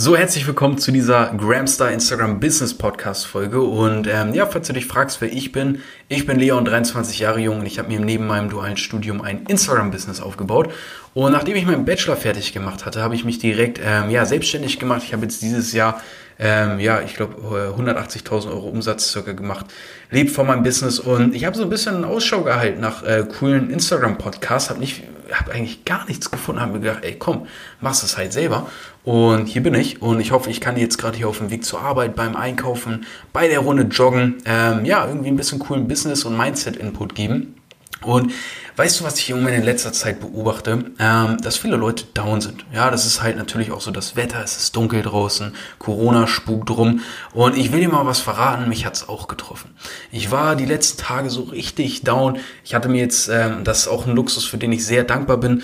So, herzlich willkommen zu dieser Gramstar Instagram Business Podcast Folge. Und ähm, ja, falls du dich fragst, wer ich bin, ich bin Leon, 23 Jahre jung und ich habe mir neben meinem dualen Studium ein Instagram-Business aufgebaut. Und nachdem ich meinen Bachelor fertig gemacht hatte, habe ich mich direkt ähm, ja, selbstständig gemacht. Ich habe jetzt dieses Jahr ähm, ja, ich glaube, 180.000 Euro Umsatz circa gemacht, lebt von meinem Business und ich habe so ein bisschen Ausschau gehalten nach äh, coolen Instagram-Podcasts, habe nicht, habe eigentlich gar nichts gefunden, habe mir gedacht, ey, komm, machst es halt selber und hier bin ich und ich hoffe, ich kann jetzt gerade hier auf dem Weg zur Arbeit, beim Einkaufen, bei der Runde joggen, ähm, ja, irgendwie ein bisschen coolen Business- und Mindset-Input geben. Und weißt du, was ich irgendwie in letzter Zeit beobachte? Ähm, dass viele Leute down sind. Ja, das ist halt natürlich auch so das Wetter, es ist dunkel draußen, Corona spukt rum. Und ich will dir mal was verraten, mich hat's auch getroffen. Ich war die letzten Tage so richtig down. Ich hatte mir jetzt, ähm, das ist auch ein Luxus, für den ich sehr dankbar bin.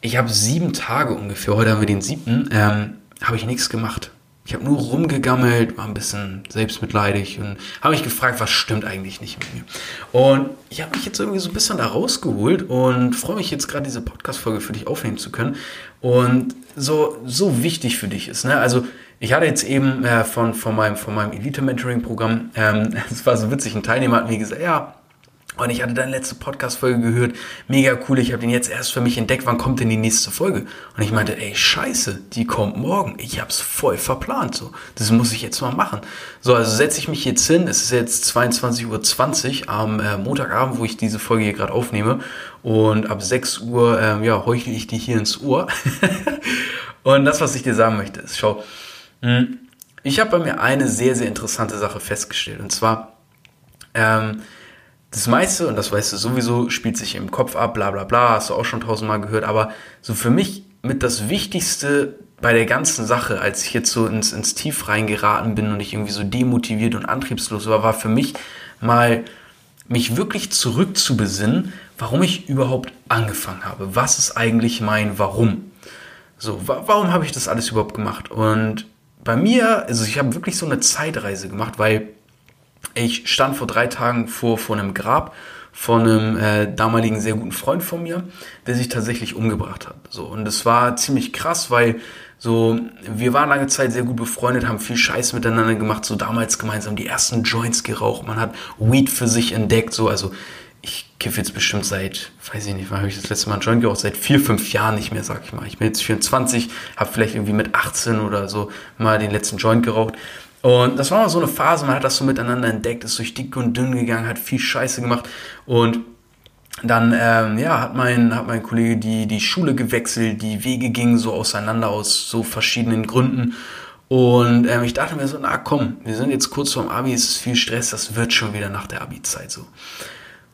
Ich habe sieben Tage ungefähr, heute haben wir den siebten, ähm, habe ich nichts gemacht. Ich habe nur rumgegammelt, war ein bisschen selbstmitleidig und habe mich gefragt, was stimmt eigentlich nicht mit mir. Und ich habe mich jetzt irgendwie so ein bisschen da rausgeholt und freue mich jetzt gerade diese Podcast-Folge für dich aufnehmen zu können. Und so, so wichtig für dich ist, ne? Also, ich hatte jetzt eben äh, von, von meinem, von meinem Elite-Mentoring-Programm, es ähm, war so witzig, ein Teilnehmer hat mir gesagt, ja, und ich hatte deine letzte Podcast-Folge gehört. Mega cool, ich habe den jetzt erst für mich entdeckt. Wann kommt denn die nächste Folge? Und ich meinte, ey, scheiße, die kommt morgen. Ich hab's voll verplant. So, das muss ich jetzt mal machen. So, also setze ich mich jetzt hin. Es ist jetzt 22.20 Uhr am äh, Montagabend, wo ich diese Folge hier gerade aufnehme. Und ab 6 Uhr, ähm, ja, heuchle ich die hier ins Ohr. und das, was ich dir sagen möchte, ist, schau, hm, ich habe bei mir eine sehr, sehr interessante Sache festgestellt. Und zwar, ähm, das meiste, und das weißt du sowieso, spielt sich im Kopf ab, bla bla bla, hast du auch schon tausendmal gehört, aber so für mich mit das Wichtigste bei der ganzen Sache, als ich jetzt so ins, ins Tief reingeraten bin und ich irgendwie so demotiviert und antriebslos war, war für mich mal mich wirklich zurückzubesinnen, warum ich überhaupt angefangen habe. Was ist eigentlich mein Warum? So, wa warum habe ich das alles überhaupt gemacht? Und bei mir, also ich habe wirklich so eine Zeitreise gemacht, weil ich stand vor drei Tagen vor, vor einem Grab von einem äh, damaligen sehr guten Freund von mir, der sich tatsächlich umgebracht hat. So und das war ziemlich krass, weil so wir waren lange Zeit sehr gut befreundet, haben viel Scheiß miteinander gemacht, so damals gemeinsam die ersten Joints geraucht, man hat Weed für sich entdeckt, so also ich kiffe jetzt bestimmt seit, weiß ich nicht, wann habe ich das letzte Mal einen Joint geraucht? Seit vier, fünf Jahren nicht mehr, sag ich mal. Ich bin jetzt 24, habe vielleicht irgendwie mit 18 oder so mal den letzten Joint geraucht. Und das war mal so eine Phase, man hat das so miteinander entdeckt, ist durch dick und dünn gegangen, hat viel Scheiße gemacht und dann ähm, ja, hat mein, hat mein Kollege die, die Schule gewechselt, die Wege gingen so auseinander aus so verschiedenen Gründen. Und ähm, ich dachte mir so, na komm, wir sind jetzt kurz vorm Abi, es ist viel Stress, das wird schon wieder nach der Abi-Zeit so.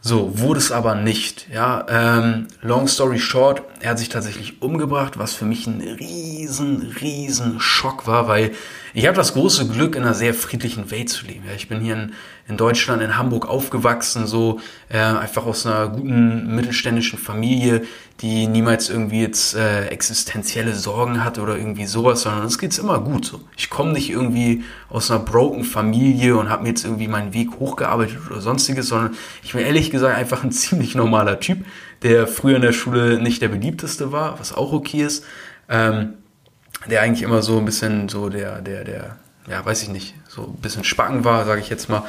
So, wurde es aber nicht. Ja, ähm, long story short, er hat sich tatsächlich umgebracht, was für mich ein riesen, riesen Schock war, weil ich habe das große Glück, in einer sehr friedlichen Welt zu leben. Ja, ich bin hier in, in Deutschland, in Hamburg aufgewachsen, so äh, einfach aus einer guten mittelständischen Familie, die niemals irgendwie jetzt äh, existenzielle Sorgen hat oder irgendwie sowas, sondern es geht's immer gut. So. Ich komme nicht irgendwie aus einer broken Familie und habe mir jetzt irgendwie meinen Weg hochgearbeitet oder sonstiges, sondern ich bin ehrlich gesagt einfach ein ziemlich normaler Typ, der früher in der Schule nicht der beliebteste war, was auch okay ist. Ähm, der eigentlich immer so ein bisschen so der, der, der, ja, weiß ich nicht, so ein bisschen Spacken war, sage ich jetzt mal.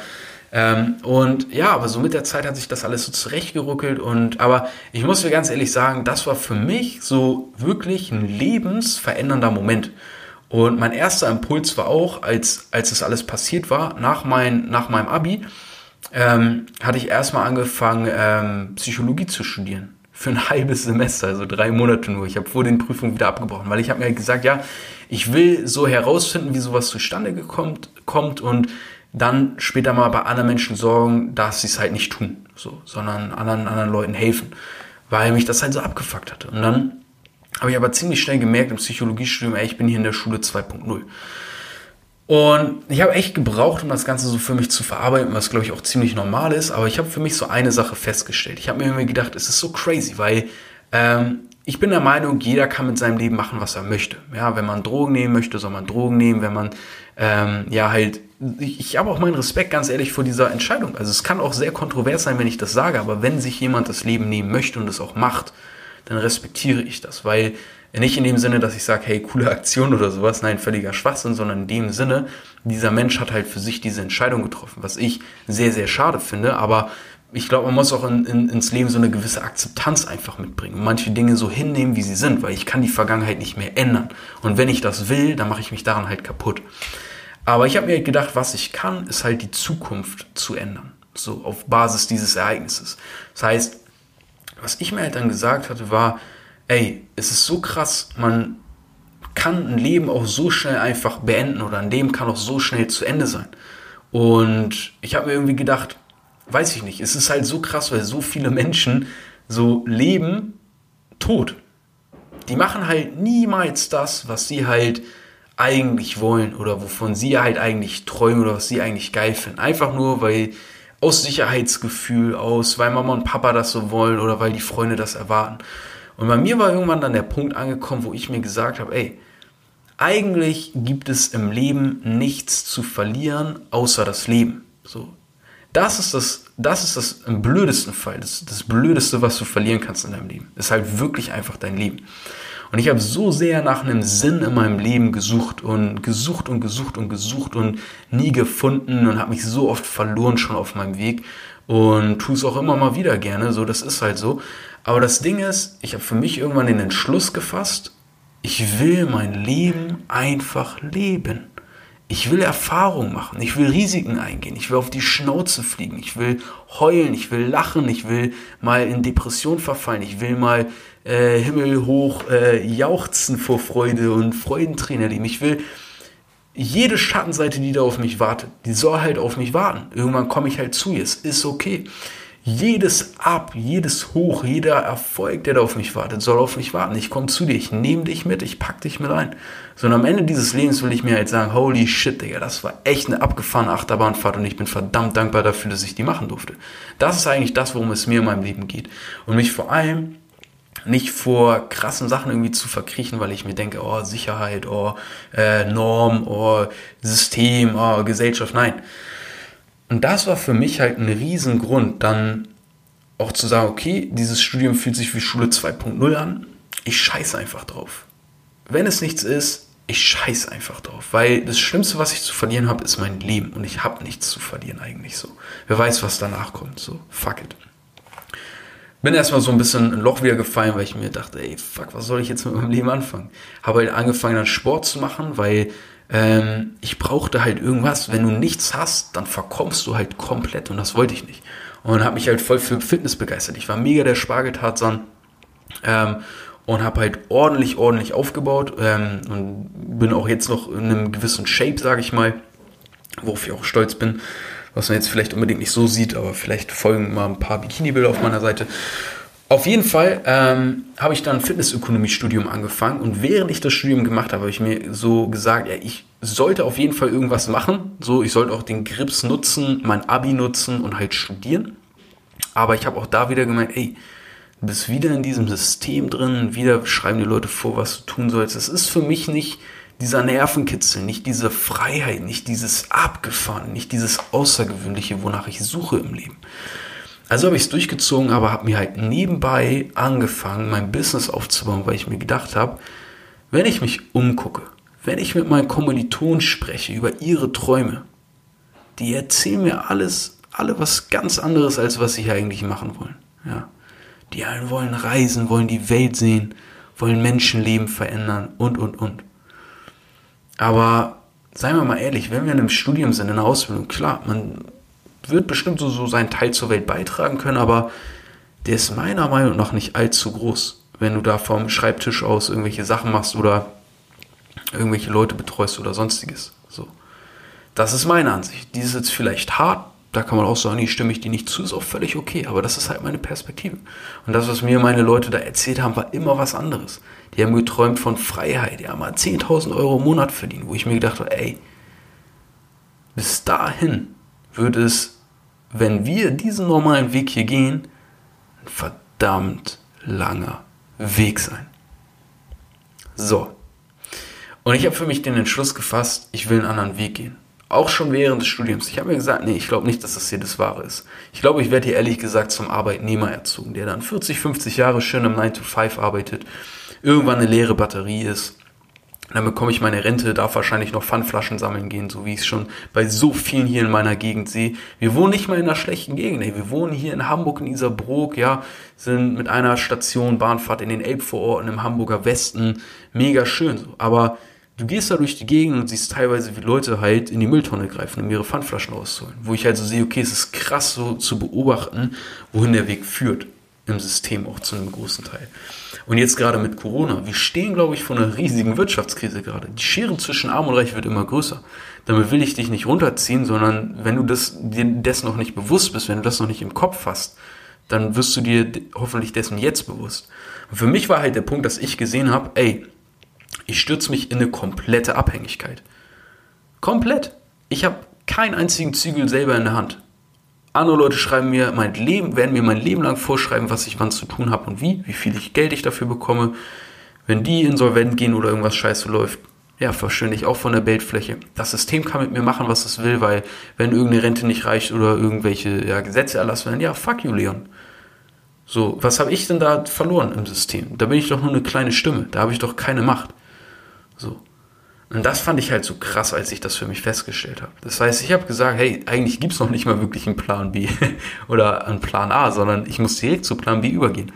Ähm, und ja, aber so mit der Zeit hat sich das alles so zurechtgeruckelt und aber ich muss mir ganz ehrlich sagen, das war für mich so wirklich ein lebensverändernder Moment. Und mein erster Impuls war auch, als, als das alles passiert war, nach, mein, nach meinem Abi, ähm, hatte ich erstmal angefangen, ähm, Psychologie zu studieren für ein halbes Semester, also drei Monate nur. Ich habe vor den Prüfungen wieder abgebrochen, weil ich habe mir gesagt, ja, ich will so herausfinden, wie sowas zustande gekommt, kommt und dann später mal bei anderen Menschen sorgen, dass sie es halt nicht tun, so, sondern anderen, anderen Leuten helfen, weil mich das halt so abgefuckt hatte. Und dann habe ich aber ziemlich schnell gemerkt im Psychologiestudium, ey, ich bin hier in der Schule 2.0. Und ich habe echt gebraucht, um das Ganze so für mich zu verarbeiten, was glaube ich auch ziemlich normal ist. Aber ich habe für mich so eine Sache festgestellt. Ich habe mir immer gedacht, es ist so crazy, weil ähm, ich bin der Meinung, jeder kann mit seinem Leben machen, was er möchte. Ja, wenn man Drogen nehmen möchte, soll man Drogen nehmen. Wenn man ähm, ja halt, ich, ich habe auch meinen Respekt ganz ehrlich vor dieser Entscheidung. Also es kann auch sehr kontrovers sein, wenn ich das sage, aber wenn sich jemand das Leben nehmen möchte und es auch macht, dann respektiere ich das, weil Nicht in dem Sinne, dass ich sage, hey, coole Aktion oder sowas, nein, völliger Schwachsinn, sondern in dem Sinne, dieser Mensch hat halt für sich diese Entscheidung getroffen, was ich sehr, sehr schade finde, aber ich glaube, man muss auch in, in, ins Leben so eine gewisse Akzeptanz einfach mitbringen manche Dinge so hinnehmen, wie sie sind, weil ich kann die Vergangenheit nicht mehr ändern. Und wenn ich das will, dann mache ich mich daran halt kaputt. Aber ich habe mir gedacht, was ich kann, ist halt die Zukunft zu ändern. So auf Basis dieses Ereignisses. Das heißt, was ich mir halt dann gesagt hatte, war, ey, es ist so krass, man kann ein Leben auch so schnell einfach beenden oder ein Leben kann auch so schnell zu Ende sein. Und ich habe mir irgendwie gedacht, weiß ich nicht, es ist halt so krass, weil so viele Menschen so leben tot. Die machen halt niemals das, was sie halt eigentlich wollen oder wovon sie halt eigentlich träumen oder was sie eigentlich geil finden. Einfach nur, weil aus Sicherheitsgefühl, aus, weil Mama und Papa das so wollen oder weil die Freunde das erwarten. Und bei mir war irgendwann dann der Punkt angekommen, wo ich mir gesagt habe, ey, eigentlich gibt es im Leben nichts zu verlieren, außer das Leben. So, das ist das, das ist das im blödesten Fall, das, das Blödeste, was du verlieren kannst in deinem Leben. Ist halt wirklich einfach dein Leben. Und ich habe so sehr nach einem Sinn in meinem Leben gesucht und gesucht und gesucht und gesucht und nie gefunden und habe mich so oft verloren schon auf meinem Weg und tue es auch immer mal wieder gerne. So, das ist halt so. Aber das Ding ist, ich habe für mich irgendwann den Entschluss gefasst, ich will mein Leben einfach leben. Ich will Erfahrung machen, ich will Risiken eingehen, ich will auf die Schnauze fliegen, ich will heulen, ich will lachen, ich will mal in Depression verfallen, ich will mal äh, himmelhoch äh, jauchzen vor Freude und Freudentränen erleben. Ich will jede Schattenseite, die da auf mich wartet, die soll halt auf mich warten. Irgendwann komme ich halt zu ihr, es ist okay jedes Ab, jedes Hoch, jeder Erfolg, der da auf mich wartet, soll auf mich warten. Ich komme zu dir, ich nehme dich mit, ich pack dich mit ein. So, und am Ende dieses Lebens will ich mir halt sagen, holy shit, Digga, das war echt eine abgefahrene Achterbahnfahrt und ich bin verdammt dankbar dafür, dass ich die machen durfte. Das ist eigentlich das, worum es mir in meinem Leben geht. Und mich vor allem nicht vor krassen Sachen irgendwie zu verkriechen, weil ich mir denke, oh, Sicherheit, oh, äh, Norm, oh, System, oh, Gesellschaft, nein und das war für mich halt ein Riesengrund, dann auch zu sagen, okay, dieses Studium fühlt sich wie Schule 2.0 an. Ich scheiße einfach drauf. Wenn es nichts ist, ich scheiße einfach drauf. Weil das Schlimmste, was ich zu verlieren habe, ist mein Leben. Und ich habe nichts zu verlieren eigentlich so. Wer weiß, was danach kommt. So, fuck it. Bin erstmal so ein bisschen ein Loch wieder gefallen, weil ich mir dachte, ey, fuck, was soll ich jetzt mit meinem Leben anfangen? Habe halt angefangen, dann Sport zu machen, weil ähm, ich brauchte halt irgendwas. Wenn du nichts hast, dann verkommst du halt komplett und das wollte ich nicht. Und habe mich halt voll für Fitness begeistert. Ich war mega der Spargeltarzan ähm, und habe halt ordentlich, ordentlich aufgebaut ähm, und bin auch jetzt noch in einem gewissen Shape, sage ich mal, worauf ich auch stolz bin, was man jetzt vielleicht unbedingt nicht so sieht, aber vielleicht folgen mal ein paar Bikini-Bilder auf meiner Seite. Auf jeden Fall ähm, habe ich dann Fitnessökonomie-Studium angefangen und während ich das Studium gemacht habe, habe ich mir so gesagt, ja, ich sollte auf jeden Fall irgendwas machen. So, ich sollte auch den Grips nutzen, mein Abi nutzen und halt studieren. Aber ich habe auch da wieder gemeint, ey, du bist wieder in diesem System drin, wieder schreiben die Leute vor, was du tun sollst. Es ist für mich nicht dieser Nervenkitzel, nicht diese Freiheit, nicht dieses Abgefahren, nicht dieses Außergewöhnliche, wonach ich suche im Leben. Also habe ich es durchgezogen, aber habe mir halt nebenbei angefangen, mein Business aufzubauen, weil ich mir gedacht habe, wenn ich mich umgucke, wenn ich mit meinen Kommilitonen spreche über ihre Träume, die erzählen mir alles, alle was ganz anderes, als was sie eigentlich machen wollen. Ja. Die einen wollen reisen, wollen die Welt sehen, wollen Menschenleben verändern und, und, und. Aber seien wir mal ehrlich, wenn wir in einem Studium sind, in einer Ausbildung, klar, man wird bestimmt so, so seinen Teil zur Welt beitragen können, aber der ist meiner Meinung nach nicht allzu groß, wenn du da vom Schreibtisch aus irgendwelche Sachen machst oder irgendwelche Leute betreust oder sonstiges. So. Das ist meine Ansicht. Die ist jetzt vielleicht hart, da kann man auch sagen, die stimme ich dir nicht zu, ist auch völlig okay, aber das ist halt meine Perspektive. Und das, was mir meine Leute da erzählt haben, war immer was anderes. Die haben geträumt von Freiheit, die haben mal 10.000 Euro im Monat verdient, wo ich mir gedacht habe, ey, bis dahin würde es wenn wir diesen normalen Weg hier gehen, ein verdammt langer Weg sein. So. Und ich habe für mich den Entschluss gefasst, ich will einen anderen Weg gehen. Auch schon während des Studiums. Ich habe mir gesagt, nee, ich glaube nicht, dass das hier das Wahre ist. Ich glaube, ich werde hier ehrlich gesagt zum Arbeitnehmer erzogen, der dann 40, 50 Jahre schön im 9 to 5 arbeitet, irgendwann eine leere Batterie ist. Dann bekomme ich meine Rente, darf wahrscheinlich noch Pfandflaschen sammeln gehen, so wie ich es schon bei so vielen hier in meiner Gegend sehe. Wir wohnen nicht mal in einer schlechten Gegend, ey. Wir wohnen hier in Hamburg, in Isarbrook, ja, sind mit einer Station Bahnfahrt in den Elbvororten im Hamburger Westen. Mega schön, so. Aber du gehst da durch die Gegend und siehst teilweise, wie Leute halt in die Mülltonne greifen, um ihre Pfandflaschen rauszuholen. Wo ich halt so sehe, okay, es ist krass so zu beobachten, wohin der Weg führt. Im System auch zu einem großen Teil. Und jetzt gerade mit Corona, wir stehen, glaube ich, vor einer riesigen Wirtschaftskrise gerade. Die Schere zwischen Arm und Reich wird immer größer. Damit will ich dich nicht runterziehen, sondern wenn du das, dir dessen noch nicht bewusst bist, wenn du das noch nicht im Kopf hast, dann wirst du dir hoffentlich dessen jetzt bewusst. Und für mich war halt der Punkt, dass ich gesehen habe, ey, ich stürze mich in eine komplette Abhängigkeit. Komplett. Ich habe keinen einzigen Zügel selber in der Hand. Andere Leute schreiben mir mein Leben, werden mir mein Leben lang vorschreiben, was ich wann zu tun habe und wie, wie viel ich Geld ich dafür bekomme. Wenn die insolvent gehen oder irgendwas scheiße läuft, ja, verschwinde ich auch von der Bildfläche. Das System kann mit mir machen, was es will, weil wenn irgendeine Rente nicht reicht oder irgendwelche ja, Gesetze erlassen werden, ja, fuck you, Leon. So, was habe ich denn da verloren im System? Da bin ich doch nur eine kleine Stimme, da habe ich doch keine Macht. So. Und das fand ich halt so krass, als ich das für mich festgestellt habe. Das heißt, ich habe gesagt, hey, eigentlich gibt es noch nicht mal wirklich einen Plan B oder einen Plan A, sondern ich muss direkt zu Plan B übergehen.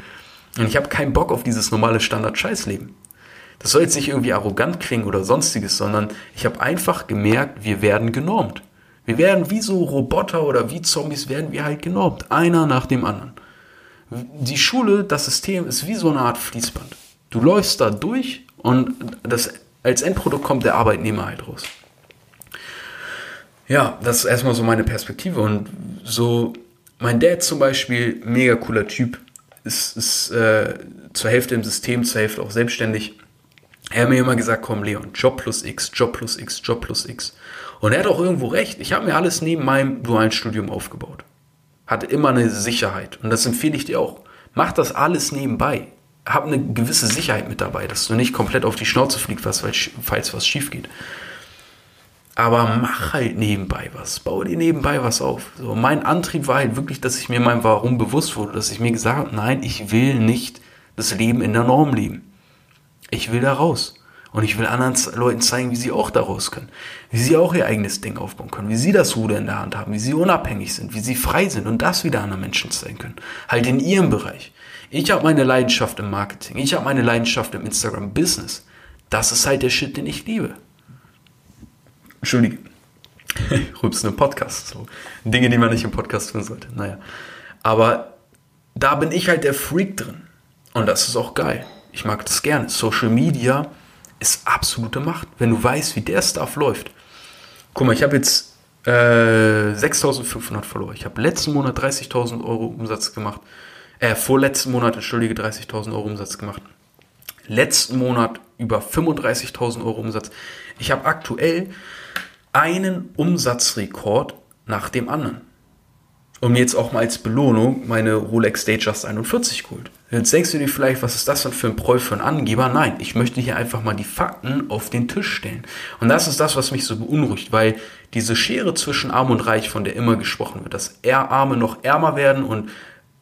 Und ich habe keinen Bock auf dieses normale Standard-Scheißleben. Das soll jetzt nicht irgendwie arrogant klingen oder sonstiges, sondern ich habe einfach gemerkt, wir werden genormt. Wir werden wie so Roboter oder wie Zombies werden wir halt genormt. Einer nach dem anderen. Die Schule, das System ist wie so eine Art Fließband. Du läufst da durch und das als Endprodukt kommt der Arbeitnehmer halt raus. Ja, das ist erstmal so meine Perspektive. Und so, mein Dad zum Beispiel, mega cooler Typ, ist, ist äh, zur Hälfte im System, zur Hälfte auch selbstständig. Er hat mir immer gesagt, komm Leon, Job plus X, Job plus X, Job plus X. Und er hat auch irgendwo recht. Ich habe mir alles neben meinem dualen Studium aufgebaut. Hatte immer eine Sicherheit. Und das empfehle ich dir auch. Mach das alles nebenbei hab eine gewisse Sicherheit mit dabei, dass du nicht komplett auf die Schnauze fliegst, falls was schief geht. Aber mach halt nebenbei was, bau dir nebenbei was auf. So, mein Antrieb war halt wirklich, dass ich mir mein Warum bewusst wurde, dass ich mir gesagt habe, nein, ich will nicht das Leben in der Norm leben. Ich will da raus. Und ich will anderen Leuten zeigen, wie sie auch da raus können. Wie sie auch ihr eigenes Ding aufbauen können. Wie sie das Ruder in der Hand haben. Wie sie unabhängig sind. Wie sie frei sind und das wieder anderen Menschen zeigen können. Halt in ihrem Bereich. Ich habe meine Leidenschaft im Marketing. Ich habe meine Leidenschaft im Instagram-Business. Das ist halt der Shit, den ich liebe. Entschuldige. Rübs im Podcast. So. Dinge, die man nicht im Podcast tun sollte. Naja. Aber da bin ich halt der Freak drin. Und das ist auch geil. Ich mag das gerne. Social Media ist absolute Macht, wenn du weißt, wie der Stuff läuft. Guck mal, ich habe jetzt äh, 6.500 Follower. Ich habe letzten Monat 30.000 Euro Umsatz gemacht äh, vorletzten Monat, entschuldige, 30.000 Euro Umsatz gemacht. Letzten Monat über 35.000 Euro Umsatz. Ich habe aktuell einen Umsatzrekord nach dem anderen. Und jetzt auch mal als Belohnung meine Rolex Datejust 41 geholt. Jetzt denkst du dir vielleicht, was ist das denn für ein Proll für ein Angeber? Nein, ich möchte hier einfach mal die Fakten auf den Tisch stellen. Und das ist das, was mich so beunruhigt, weil diese Schere zwischen Arm und Reich, von der immer gesprochen wird, dass eher Arme noch ärmer werden und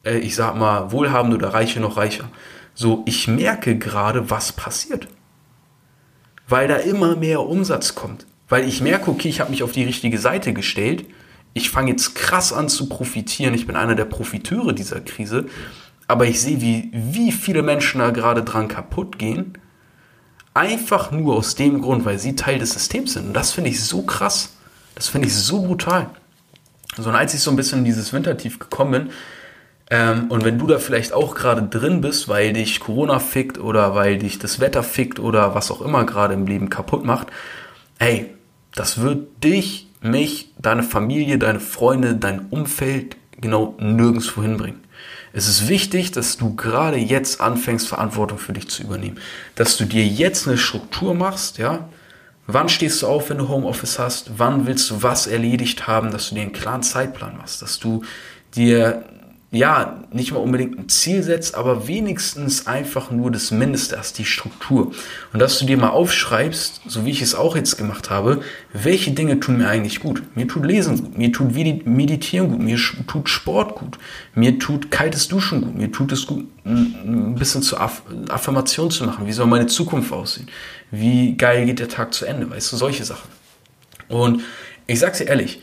äh, ich sag mal, Wohlhabende oder Reiche noch reicher. So, ich merke gerade, was passiert. Weil da immer mehr Umsatz kommt. Weil ich merke, okay, ich habe mich auf die richtige Seite gestellt. Ich fange jetzt krass an zu profitieren. Ich bin einer der Profiteure dieser Krise. Aber ich sehe, wie, wie viele Menschen da gerade dran kaputt gehen. Einfach nur aus dem Grund, weil sie Teil des Systems sind. Und das finde ich so krass. Das finde ich so brutal. So, und als ich so ein bisschen in dieses Wintertief gekommen bin, ähm, und wenn du da vielleicht auch gerade drin bist, weil dich Corona fickt oder weil dich das Wetter fickt oder was auch immer gerade im Leben kaputt macht, hey, das wird dich, mich, deine Familie, deine Freunde, dein Umfeld genau nirgendwo hinbringen. Es ist wichtig, dass du gerade jetzt anfängst, Verantwortung für dich zu übernehmen. Dass du dir jetzt eine Struktur machst, ja. Wann stehst du auf, wenn du Homeoffice hast? Wann willst du was erledigt haben, dass du dir einen klaren Zeitplan machst? Dass du dir ja, nicht mal unbedingt ein Ziel setzt, aber wenigstens einfach nur das Mindeste hast, die Struktur. Und dass du dir mal aufschreibst, so wie ich es auch jetzt gemacht habe, welche Dinge tun mir eigentlich gut. Mir tut Lesen gut, mir tut Meditieren gut, mir tut Sport gut, mir tut kaltes Duschen gut, mir tut es gut, ein bisschen zur Aff Affirmation zu machen. Wie soll meine Zukunft aussehen? Wie geil geht der Tag zu Ende? Weißt du, solche Sachen. Und ich sag's dir ehrlich,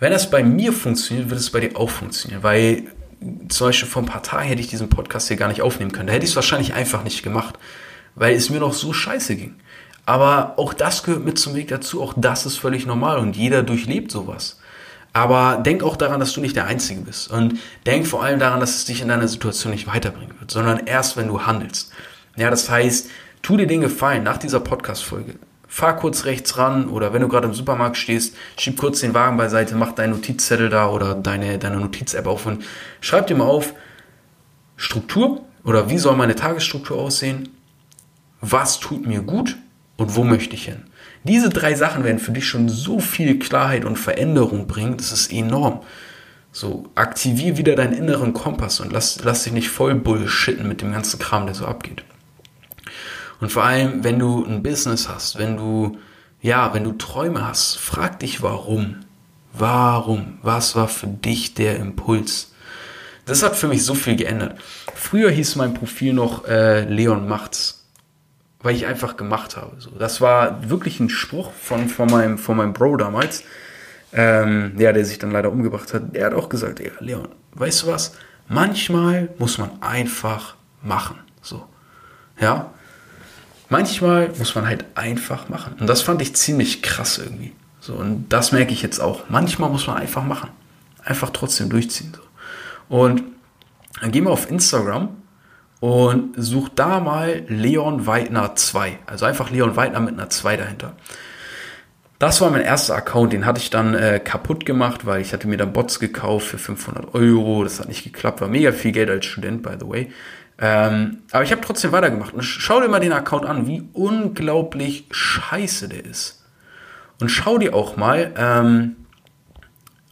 wenn das bei mir funktioniert, wird es bei dir auch funktionieren, weil zum Beispiel vor ein paar Tagen hätte ich diesen Podcast hier gar nicht aufnehmen können. Da hätte ich es wahrscheinlich einfach nicht gemacht, weil es mir noch so scheiße ging. Aber auch das gehört mit zum Weg dazu. Auch das ist völlig normal und jeder durchlebt sowas. Aber denk auch daran, dass du nicht der Einzige bist. Und denk vor allem daran, dass es dich in deiner Situation nicht weiterbringen wird, sondern erst, wenn du handelst. Ja, das heißt, tu dir den Gefallen nach dieser Podcast-Folge fahr kurz rechts ran oder wenn du gerade im Supermarkt stehst, schieb kurz den Wagen beiseite, mach deinen Notizzettel da oder deine, deine Notiz-App auf und schreib dir mal auf, Struktur oder wie soll meine Tagesstruktur aussehen, was tut mir gut und wo möchte ich hin. Diese drei Sachen werden für dich schon so viel Klarheit und Veränderung bringen, das ist enorm. So, aktivier wieder deinen inneren Kompass und lass, lass dich nicht voll bullshitten mit dem ganzen Kram, der so abgeht. Und vor allem, wenn du ein Business hast, wenn du, ja, wenn du Träume hast, frag dich warum. Warum? Was war für dich der Impuls? Das hat für mich so viel geändert. Früher hieß mein Profil noch äh, Leon macht's, weil ich einfach gemacht habe. So, das war wirklich ein Spruch von, von, meinem, von meinem Bro damals, ähm, ja, der sich dann leider umgebracht hat. Der hat auch gesagt, ja, Leon, weißt du was? Manchmal muss man einfach machen. So, ja manchmal muss man halt einfach machen. Und das fand ich ziemlich krass irgendwie. So, und das merke ich jetzt auch. Manchmal muss man einfach machen. Einfach trotzdem durchziehen. So. Und dann gehen wir auf Instagram und such da mal Leon Weidner 2. Also einfach Leon Weidner mit einer 2 dahinter. Das war mein erster Account, den hatte ich dann äh, kaputt gemacht, weil ich hatte mir dann Bots gekauft für 500 Euro. Das hat nicht geklappt, war mega viel Geld als Student, by the way. Ähm, aber ich habe trotzdem weitergemacht. Und schau dir mal den Account an, wie unglaublich scheiße der ist. Und schau dir auch mal, ähm,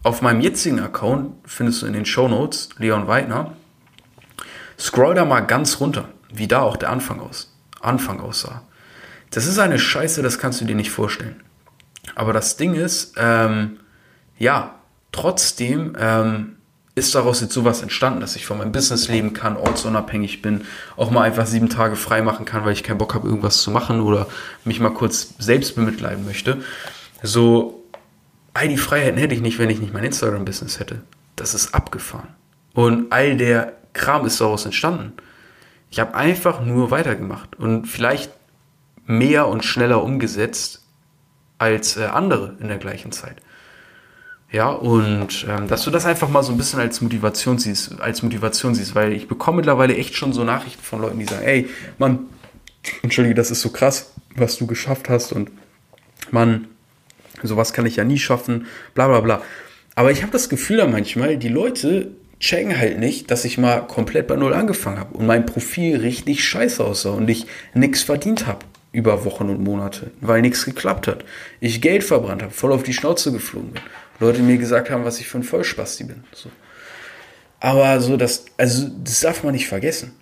auf meinem jetzigen Account, findest du in den Show Notes, Leon Weidner, scroll da mal ganz runter, wie da auch der Anfang, aus, Anfang aussah. Das ist eine Scheiße, das kannst du dir nicht vorstellen. Aber das Ding ist, ähm, ja, trotzdem ähm, ist daraus jetzt sowas entstanden, dass ich von meinem Business leben kann, ortsunabhängig bin, auch mal einfach sieben Tage frei machen kann, weil ich keinen Bock habe, irgendwas zu machen oder mich mal kurz selbst bemitleiden möchte. So, all die Freiheiten hätte ich nicht, wenn ich nicht mein Instagram-Business hätte. Das ist abgefahren. Und all der Kram ist daraus entstanden. Ich habe einfach nur weitergemacht und vielleicht mehr und schneller umgesetzt als äh, andere in der gleichen Zeit. Ja, und ähm, dass du das einfach mal so ein bisschen als Motivation siehst, als Motivation siehst, weil ich bekomme mittlerweile echt schon so Nachrichten von Leuten, die sagen, ey, Mann, entschuldige, das ist so krass, was du geschafft hast und Mann, sowas kann ich ja nie schaffen, bla bla bla. Aber ich habe das Gefühl da manchmal, die Leute checken halt nicht, dass ich mal komplett bei Null angefangen habe und mein Profil richtig scheiße aussah und ich nichts verdient habe über Wochen und Monate, weil nichts geklappt hat. Ich Geld verbrannt habe, voll auf die Schnauze geflogen bin. Leute mir gesagt haben, was ich für ein Vollspasti bin. So. Aber so, das, also, das darf man nicht vergessen.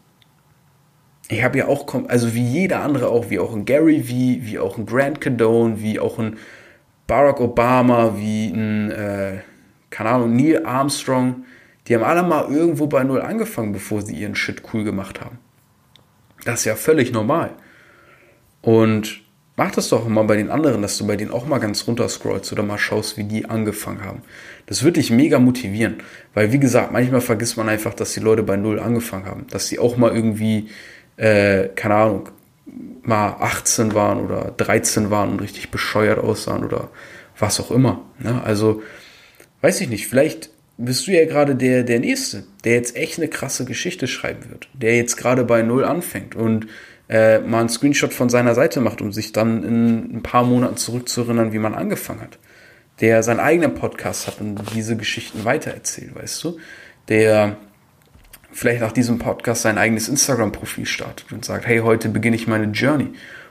Ich habe ja auch, also wie jeder andere auch, wie auch ein Gary V, wie auch ein Grant Cadone, wie auch ein Barack Obama, wie ein, äh, keine Ahnung, Neil Armstrong, die haben alle mal irgendwo bei Null angefangen, bevor sie ihren Shit cool gemacht haben. Das ist ja völlig normal. Und Mach das doch mal bei den anderen, dass du bei denen auch mal ganz runter scrollst oder mal schaust, wie die angefangen haben. Das würde dich mega motivieren, weil wie gesagt, manchmal vergisst man einfach, dass die Leute bei Null angefangen haben, dass sie auch mal irgendwie, äh, keine Ahnung, mal 18 waren oder 13 waren und richtig bescheuert aussahen oder was auch immer. Ne? Also, weiß ich nicht, vielleicht bist du ja gerade der, der Nächste, der jetzt echt eine krasse Geschichte schreiben wird, der jetzt gerade bei Null anfängt und äh, mal einen Screenshot von seiner Seite macht, um sich dann in ein paar Monaten zurückzuerinnern, wie man angefangen hat. Der seinen eigenen Podcast hat und diese Geschichten weitererzählt, weißt du? Der vielleicht nach diesem Podcast sein eigenes Instagram-Profil startet und sagt, hey, heute beginne ich meine Journey,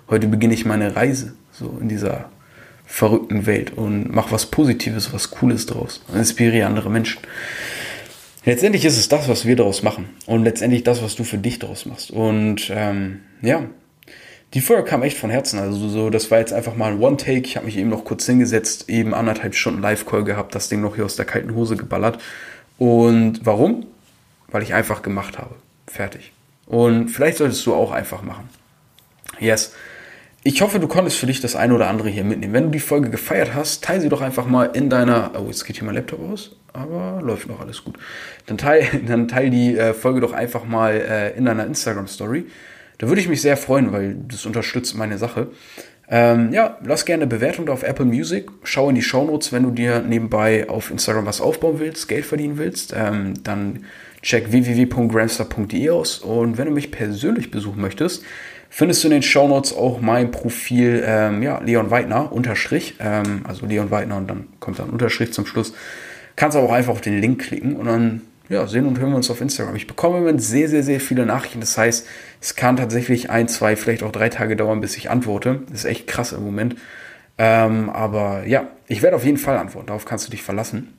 heute beginne ich meine Reise, so in dieser verrückten Welt und mach was Positives, was Cooles draus inspiriere andere Menschen. Letztendlich ist es das, was wir daraus machen. Und letztendlich das, was du für dich daraus machst. Und ähm, ja, die Folge kam echt von Herzen. Also so, das war jetzt einfach mal ein One-Take. Ich habe mich eben noch kurz hingesetzt, eben anderthalb Stunden Live-Call gehabt, das Ding noch hier aus der kalten Hose geballert. Und warum? Weil ich einfach gemacht habe. Fertig. Und vielleicht solltest du auch einfach machen. Yes. Ich hoffe, du konntest für dich das eine oder andere hier mitnehmen. Wenn du die Folge gefeiert hast, teile sie doch einfach mal in deiner. Oh, jetzt geht hier mein Laptop aus, aber läuft noch alles gut. Dann teile dann teil die äh, Folge doch einfach mal äh, in deiner Instagram-Story. Da würde ich mich sehr freuen, weil das unterstützt meine Sache. Ähm, ja, lass gerne eine Bewertung da auf Apple Music. Schau in die Shownotes, wenn du dir nebenbei auf Instagram was aufbauen willst, Geld verdienen willst. Ähm, dann check www.gramstar.de aus. Und wenn du mich persönlich besuchen möchtest, findest du in den Shownotes auch mein Profil, ähm, ja, Leon Weidner, Unterstrich, ähm, also Leon Weidner und dann kommt dann Unterstrich zum Schluss. Kannst aber auch einfach auf den Link klicken und dann ja, sehen und hören wir uns auf Instagram. Ich bekomme im Moment sehr, sehr, sehr viele Nachrichten. Das heißt, es kann tatsächlich ein, zwei, vielleicht auch drei Tage dauern, bis ich antworte. Das ist echt krass im Moment. Ähm, aber ja, ich werde auf jeden Fall antworten. Darauf kannst du dich verlassen.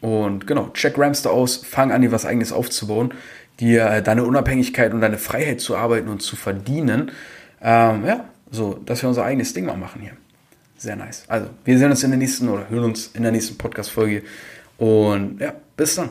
Und genau, check Ramster aus, fang an, dir was eigenes aufzubauen, dir äh, deine Unabhängigkeit und deine Freiheit zu arbeiten und zu verdienen. Ähm, ja, so, dass wir unser eigenes Ding mal machen hier. Sehr nice. Also, wir sehen uns in der nächsten oder hören uns in der nächsten Podcast-Folge. Und ja, bis dann.